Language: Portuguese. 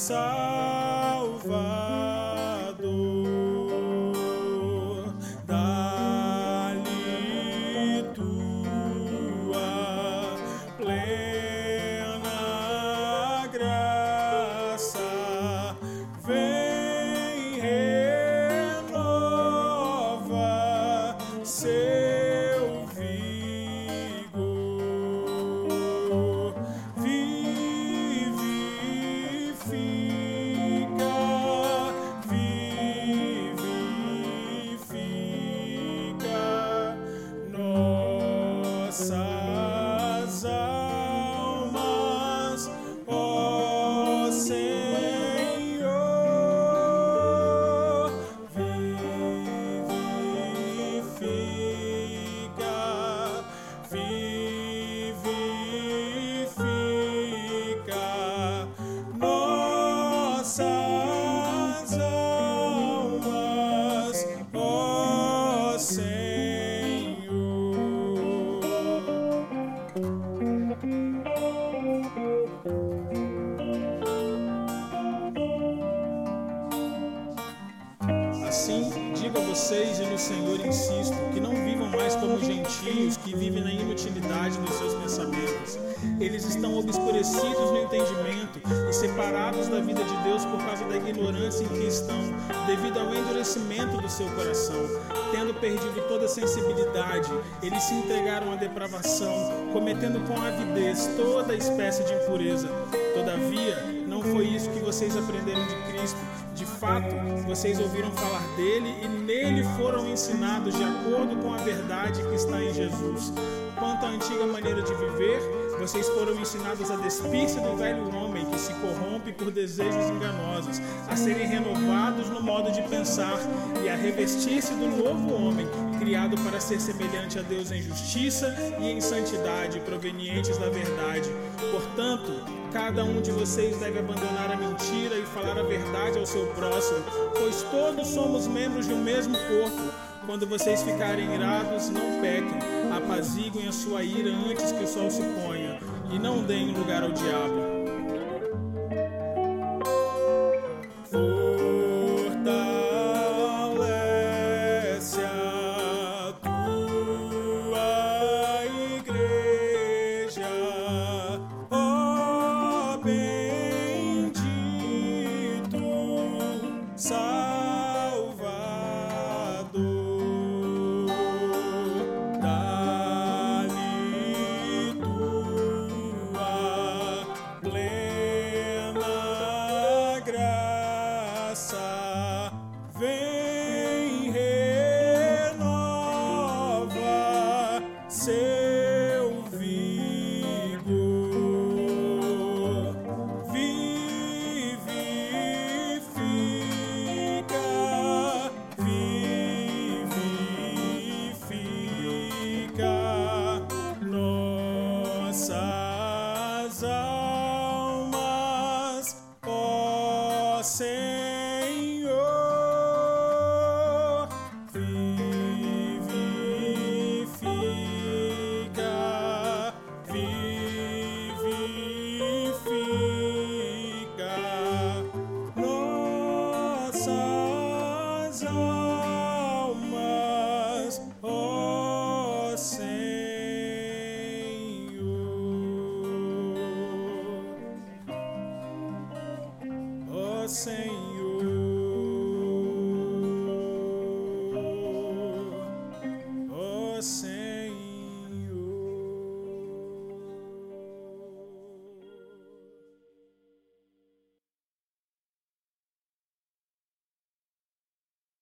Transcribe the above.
side. Senhor, insisto que não vivam mais como gentios que vivem na inutilidade dos seus pensamentos. Eles estão obscurecidos no entendimento e separados da vida de Deus por causa da ignorância em que estão, devido ao endurecimento do seu coração. Tendo perdido toda sensibilidade, eles se entregaram à depravação, cometendo com avidez toda espécie de impureza. Todavia, não foi isso que vocês aprenderam de Cristo. De fato, vocês ouviram falar dele e nele foram ensinados de acordo com a verdade que está em Jesus. Quanto à antiga maneira de viver, vocês foram ensinados a despir-se do velho homem que se corrompe por desejos enganosos, a serem renovados no modo de pensar e a revestir-se do novo homem, criado para ser semelhante a Deus em justiça e em santidade, provenientes da verdade. Portanto, cada um de vocês deve abandonar a mentira e falar a verdade ao seu próximo, pois todos somos membros de um mesmo corpo. Quando vocês ficarem irados, não pequem, apaziguem a sua ira antes que o sol se ponha, e não deem lugar ao diabo. Fortalece sem